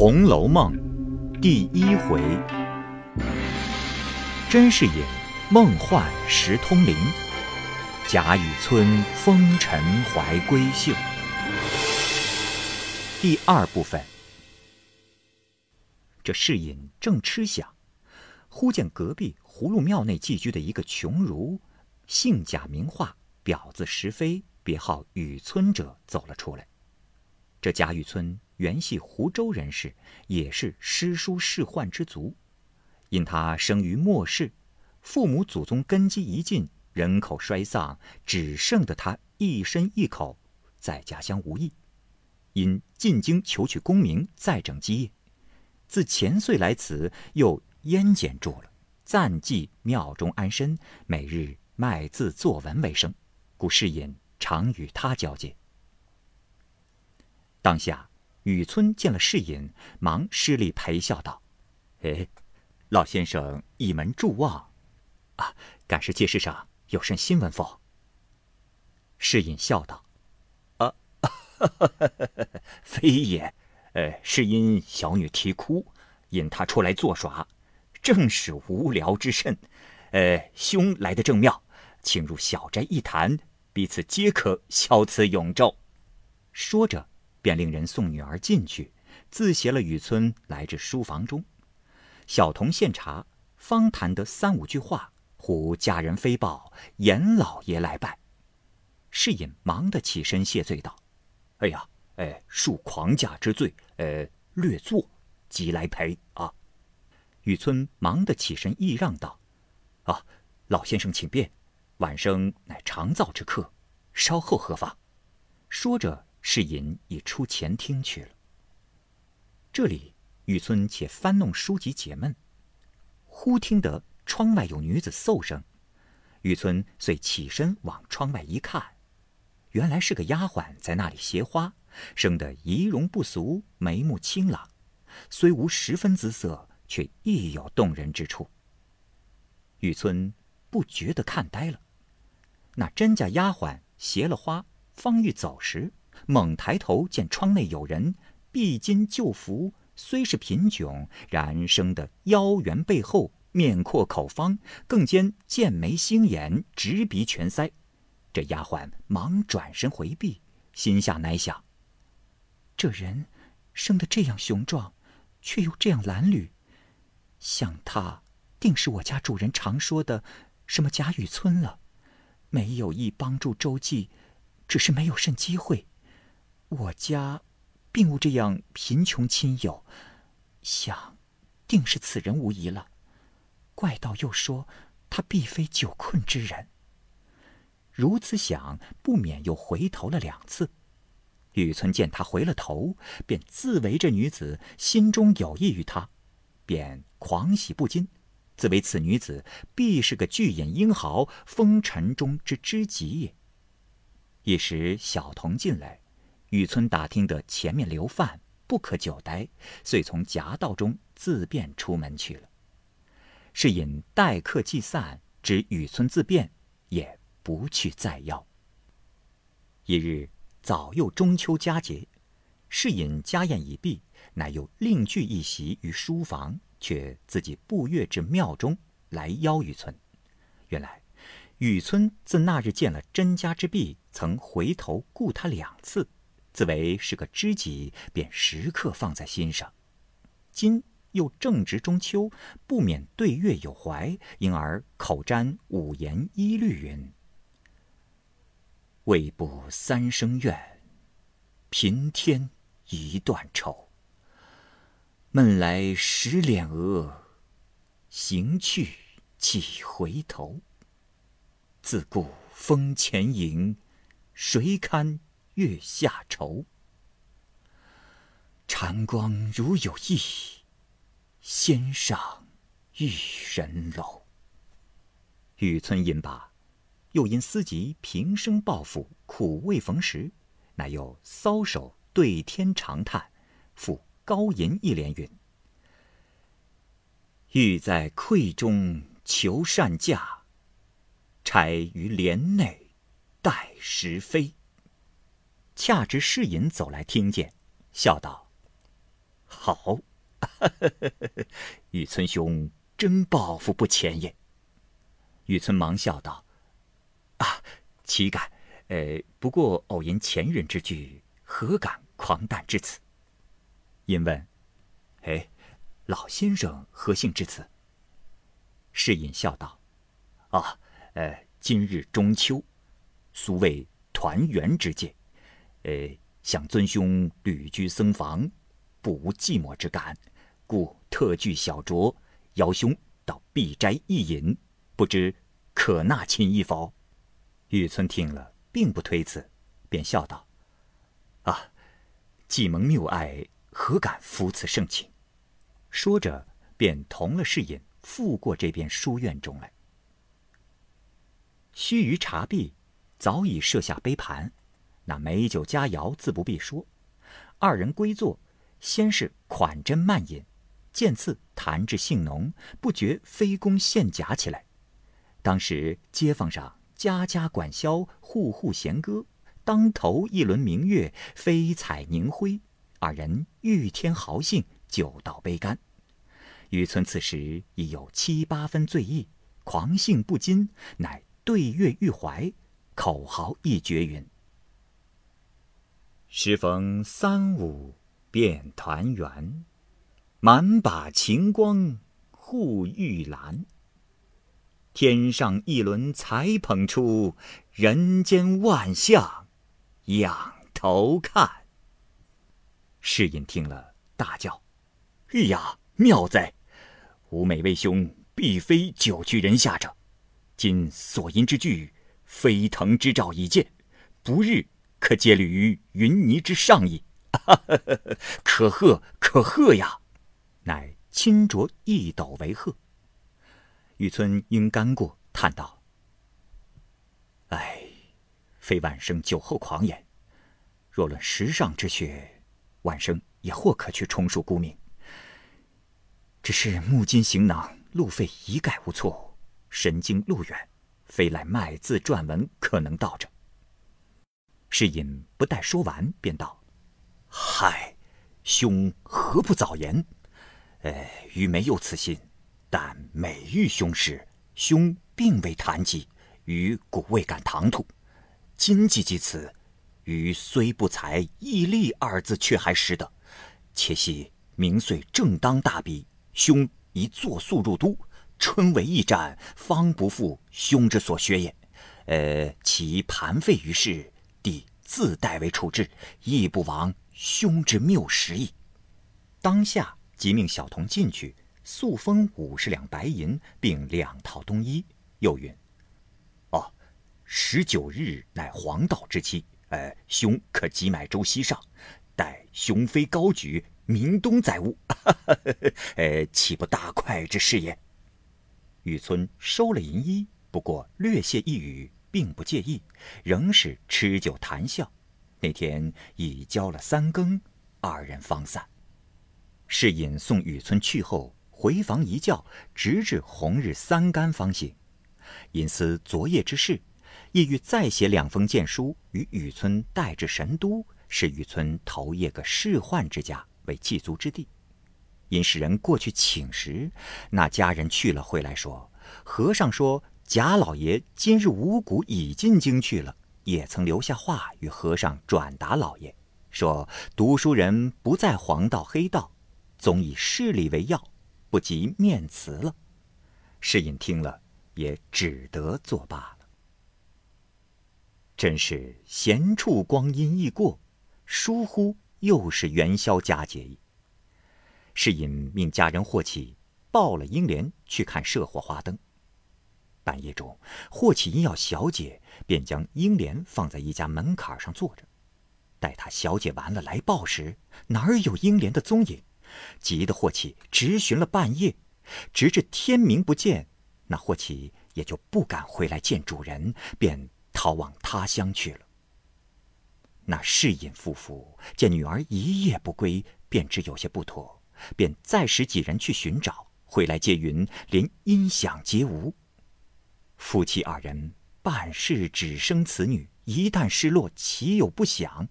红楼梦》第一回：甄士隐梦幻识通灵，贾雨村风尘怀闺秀。第二部分。这士隐正吃想，忽见隔壁葫芦庙内寄居的一个穷儒，姓贾名化，表字石飞，别号雨村者走了出来。这贾雨村原系湖州人士，也是诗书仕宦之族。因他生于末世，父母祖宗根基已尽，人口衰丧，只剩得他一身一口，在家乡无益。因进京求取功名，再整基业。自前岁来此，又烟减住了，暂寄庙中安身，每日卖字作文为生，故士隐常与他交接。当下，雨村见了世隐，忙施礼陪笑道：“哎，老先生一门注望，啊，赶是街市上有甚新闻否？”世隐笑道：“啊，哈哈哈非也。”呃，是因小女啼哭，引他出来作耍，正是无聊之甚。呃，兄来的正妙，请入小斋一谈，彼此皆可消此永昼。说着，便令人送女儿进去，自携了雨村来至书房中。小童献茶，方谈得三五句话，忽家人飞报严老爷来拜。侍隐忙得起身谢罪道：“哎呀。”哎，恕狂驾之罪，呃，略坐，即来陪啊。雨村忙得起身揖让道：“啊，老先生请便，晚生乃长造之客，稍后何妨？”说着，侍隐已出前厅去了。这里，雨村且翻弄书籍解闷，忽听得窗外有女子嗽声，雨村遂起身往窗外一看，原来是个丫鬟在那里携花。生得仪容不俗，眉目清朗，虽无十分姿色，却亦有动人之处。雨村不觉得看呆了。那甄家丫鬟携了花，方欲走时，猛抬头见窗内有人，披巾就服，虽是贫窘，然生得腰圆背厚，面阔口方，更兼剑眉星眼，直鼻全腮。这丫鬟忙转身回避，心下乃想。这人生得这样雄壮，却又这样褴褛，想他定是我家主人常说的什么贾雨村了。没有意帮助周记，只是没有甚机会。我家并无这样贫穷亲友，想定是此人无疑了。怪道又说他必非久困之人。如此想，不免又回头了两次。雨村见他回了头，便自为这女子心中有意于他，便狂喜不禁，自为此女子必是个巨眼英豪，风尘中之知己也。一时小童进来，雨村打听得前面留饭，不可久待，遂从夹道中自便出门去了。是引待客既散，知雨村自便，也不去再邀。一日。早又中秋佳节，侍隐家宴已毕，乃又另聚一席于书房，却自己步月至庙中来邀雨村。原来，雨村自那日见了甄家之婢，曾回头顾他两次，自为是个知己，便时刻放在心上。今又正值中秋，不免对月有怀，因而口占五言一律云。未卜三生愿，平添一段愁。闷来十脸额，行去几回头。自顾风前影，谁堪月下愁？禅光如有意，先上玉人楼。雨村吟罢。又因思及平生抱负，苦未逢时，乃又搔首对天长叹，复高吟一联云：“欲在愧中求善价，钗于帘内待时飞。”恰值侍隐走来听见，笑道：“好，雨村兄真抱负不浅也。雨村忙笑道：“啊，岂敢？呃，不过偶言前人之句，何敢狂诞至此？”因问：“哎，老先生何幸至此？”世隐笑道：“啊，呃，今日中秋，俗谓团圆之节，呃，想尊兄旅居僧房，不无寂寞之感，故特具小酌，邀兄到碧斋一饮。”不知可纳亲意否？玉村听了，并不推辞，便笑道：“啊，既蒙谬爱，何敢负此盛情？”说着，便同了侍隐赴过这边书院中来。须臾茶毕，早已设下杯盘，那美酒佳肴自不必说。二人归坐，先是款斟慢饮，渐次谈至兴浓，不觉飞弓献甲起来。当时街坊上家家管箫，户户弦歌，当头一轮明月，飞彩凝辉。二人欲添豪兴，酒到杯干。雨村此时已有七八分醉意，狂兴不禁，乃对月欲怀，口号一绝云：“时逢三五便团圆，满把晴光护玉兰。”天上一轮才捧出，人间万象仰头看。世隐听了，大叫：“哎呀，妙哉！吾每为兄必非久居人下者，今所吟之句，飞腾之兆已见，不日可接履于云泥之上矣！可贺可贺呀！”乃亲酌一斗为贺。玉村因干过，叹道：“唉，非万生酒后狂言。若论时尚之学，万生也或可去充数沽名。只是木金行囊，路费一概无错，神经路远，非来卖字撰文可能到者。”世隐不待说完，便道：“嗨，兄何不早言？呃，愚没有此心。”但每遇兄时，兄并未谈及，余故未敢唐突。今既及此，余虽不才，毅力二字却还识得。且系明岁正当大比，兄宜作速入都，春闱一战，方不负兄之所学也。呃，其盘费于世，自代为处置，亦不枉兄之谬识矣。当下即命小童进去。速封五十两白银，并两套冬衣。又云：“哦，十九日乃黄道之期，呃，兄可即买舟西上，待雄飞高举，明冬载物，呃，岂不大快之事也？”雨村收了银衣，不过略谢一语，并不介意，仍是吃酒谈笑。那天已交了三更，二人方散。侍隐送雨村去后。回房一觉，直至红日三竿方醒。因思昨夜之事，意欲再写两封荐书与雨村带至神都，使雨村投谒个仕宦之家为祭足之地。因使人过去请时，那家人去了回来说，和尚说贾老爷今日五谷已进京去了，也曾留下话与和尚转达老爷，说读书人不在黄道黑道，总以势力为要。不及面辞了，世隐听了也只得作罢了。真是闲处光阴易过，疏忽又是元宵佳节。世隐命家人霍启抱了英莲去看射火花灯。半夜中，霍启因要小姐，便将英莲放在一家门槛上坐着。待他小姐完了来报时，哪儿有英莲的踪影？急得霍启直寻了半夜，直至天明不见，那霍启也就不敢回来见主人，便逃往他乡去了。那世隐夫妇见女儿一夜不归，便知有些不妥，便再使几人去寻找，回来皆云连音响皆无。夫妻二人半世只生此女，一旦失落，岂有不想？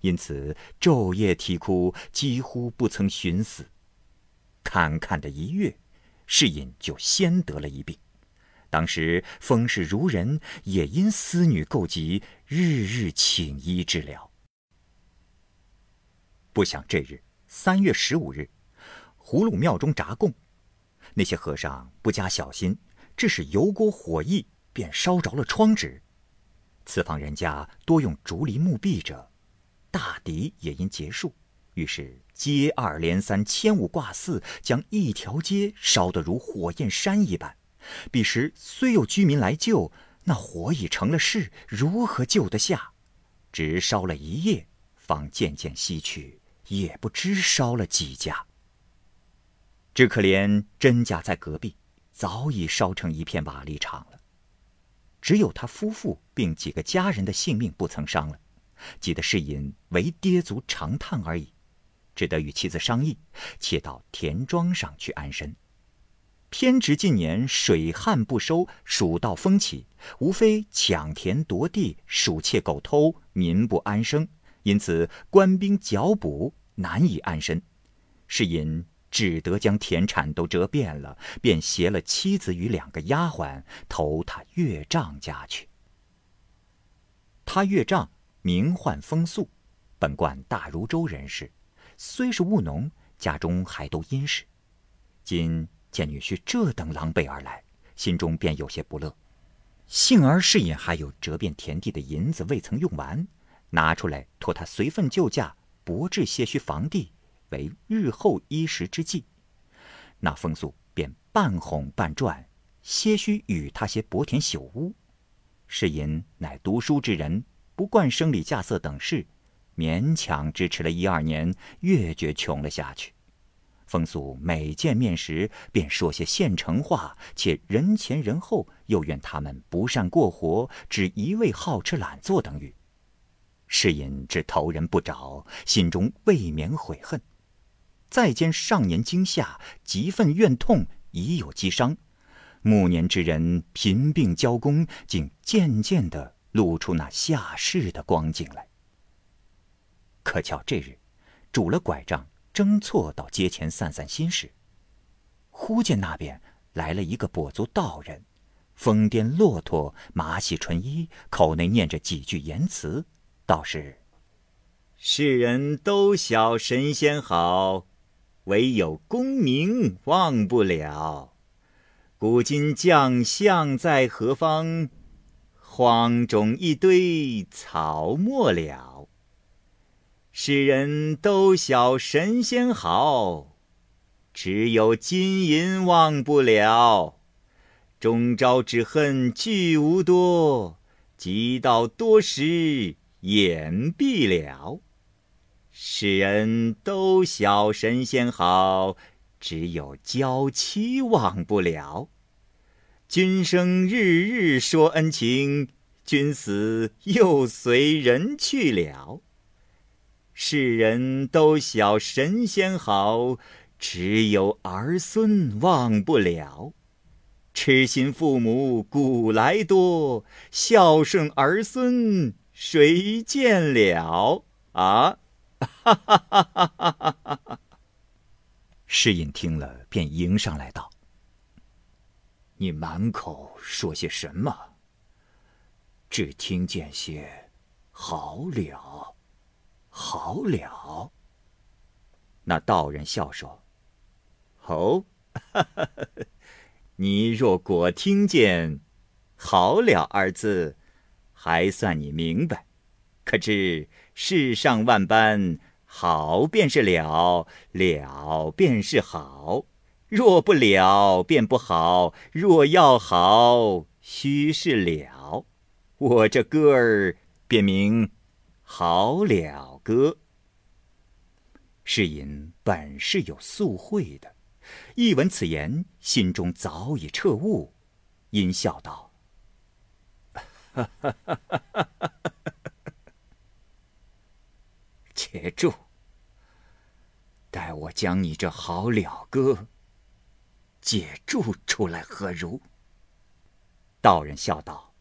因此昼夜啼哭，几乎不曾寻死。堪堪的一月，世隐就先得了一病。当时风氏孺人也因思女构疾，日日请医治疗。不想这日三月十五日，葫芦庙中炸供，那些和尚不加小心，致使油锅火溢，便烧着了窗纸。此坊人家多用竹篱木壁者。大敌也因结束，于是接二连三、千五挂四，将一条街烧得如火焰山一般。彼时虽有居民来救，那火已成了势，如何救得下？直烧了一夜，方渐渐西去，也不知烧了几家。只可怜甄家在隔壁，早已烧成一片瓦砾场了。只有他夫妇并几个家人的性命不曾伤了。急得世隐唯跌足长叹而已，只得与妻子商议，且到田庄上去安身。偏值近年水旱不收，蜀道风起，无非抢田夺地、鼠窃狗偷，民不安生，因此官兵剿捕，难以安身。世隐只得将田产都折遍了，便携了妻子与两个丫鬟投他岳丈家去。他岳丈。名唤风素，本贯大如州人士，虽是务农，家中还都殷实。今见女婿这等狼狈而来，心中便有些不乐。幸而是隐还有折遍田地的银子未曾用完，拿出来托他随份救驾，博置些许房地，为日后衣食之计。那风素便半哄半转，些许与他些薄田朽屋。世隐乃读书之人。不惯生理架色等事，勉强支持了一二年，越觉穷了下去。风俗每见面时，便说些现成话，且人前人后又怨他们不善过活，只一味好吃懒做等语。是因之头人不着，心中未免悔恨。再兼上年惊吓，极愤怨痛，已有积伤。暮年之人贫病交工，竟渐渐的。露出那下世的光景来。可巧这日，拄了拐杖，争错到街前散散心时，忽见那边来了一个跛足道人，疯癫骆驼，马洗纯衣，口内念着几句言辞，道是：“世人都晓神仙好，唯有功名忘不了。古今将相在何方？”荒冢一堆草没了，世人都晓神仙好，只有金银忘不了。终朝只恨聚无多，及到多时眼闭了。世人都晓神仙好，只有娇妻忘不了。君生日日说恩情，君死又随人去了。世人都晓神仙好，只有儿孙忘不了。痴心父母古来多，孝顺儿孙谁见了？啊！哈哈哈哈哈哈！诗隐听了，便迎上来道。你满口说些什么？只听见些“好了，好了。”那道人笑说：“哦，你若果听见‘好了’二字，还算你明白。可知世上万般，好便是了，了便是好。”若不了，便不好；若要好，须是了。我这歌儿便名《好了歌》。世隐本是有素慧的，一闻此言，心中早已彻悟，因笑道：“哈哈哈哈哈哈！且住，待我将你这好了歌。”解注出来何如？道人笑道：“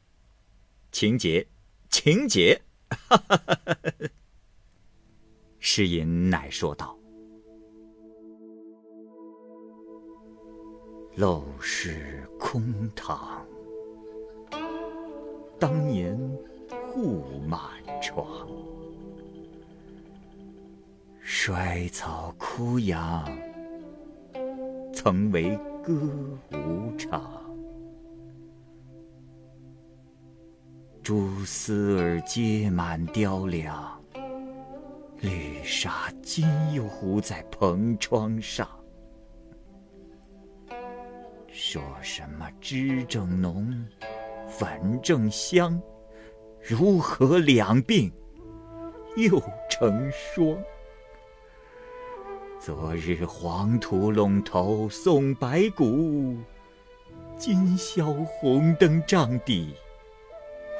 请解，请解。”诗吟乃说道：“陋室空堂，当年户满床。衰草枯杨，曾为歌舞场。蛛丝儿结满雕梁。”绿纱今又糊在蓬窗上，说什么脂正浓，粉正香，如何两鬓又成霜？昨日黄土陇头送白骨，今宵红灯帐底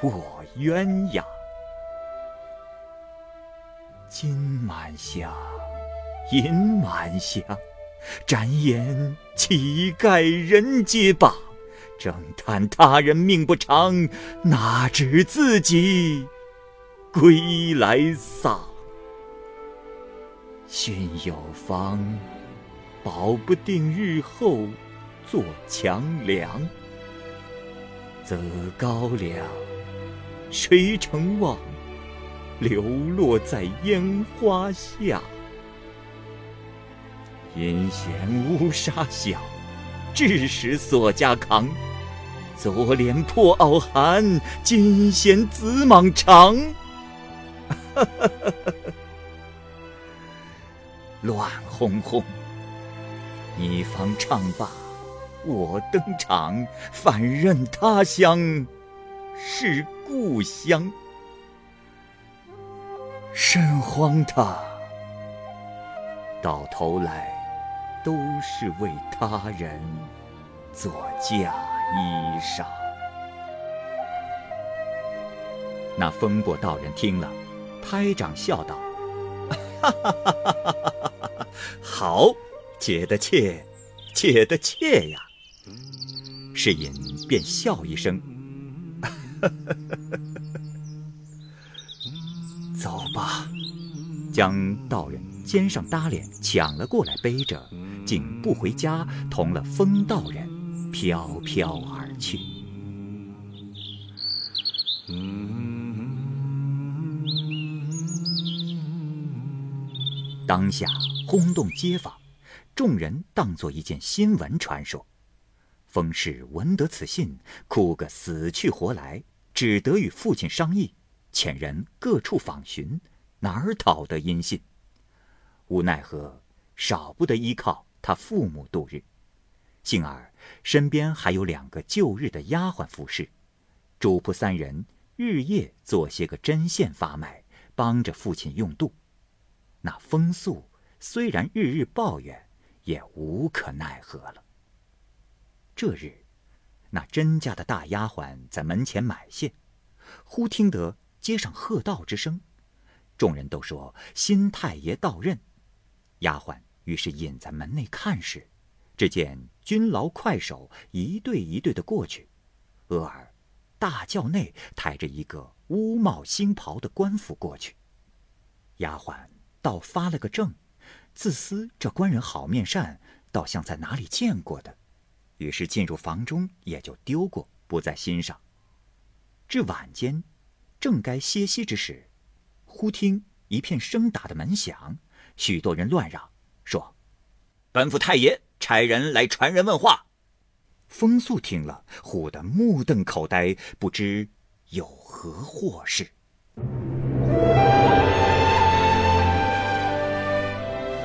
卧鸳鸯。金满箱，银满箱，展颜乞丐人皆谤，正叹他人命不长，哪知自己归来丧。训有方，保不定日后做强梁。择高粱，谁成望？流落在烟花下，阴险乌纱小，致使锁家扛。左脸破袄寒，今嫌紫蟒长。乱哄哄，你方唱罢，我登场，反认他乡是故乡。甚荒唐！到头来，都是为他人做嫁衣裳。那风波道人听了，拍掌笑道：“哈哈哈哈哈哈！好，解的切，解的切呀！”世隐便笑一声：“！” 走吧，将道人肩上搭脸抢了过来，背着，竟不回家，同了风道人飘飘而去。当下轰动街坊，众人当作一件新闻传说。冯氏闻得此信，哭个死去活来，只得与父亲商议。遣人各处访寻，哪儿讨得音信？无奈何，少不得依靠他父母度日。幸而身边还有两个旧日的丫鬟服侍，主仆三人日夜做些个针线发卖，帮着父亲用度。那风素虽然日日抱怨，也无可奈何了。这日，那甄家的大丫鬟在门前买线，忽听得。街上喝道之声，众人都说新太爷到任。丫鬟于是隐在门内看时，只见军牢快手一队一队的过去，俄尔大轿内抬着一个乌帽新袍的官府过去。丫鬟倒发了个怔，自思这官人好面善，倒像在哪里见过的，于是进入房中也就丢过，不在心上。至晚间。正该歇息之时，忽听一片声打的门响，许多人乱嚷说：“本府太爷差人来传人问话。”风素听了，唬得目瞪口呆，不知有何祸事。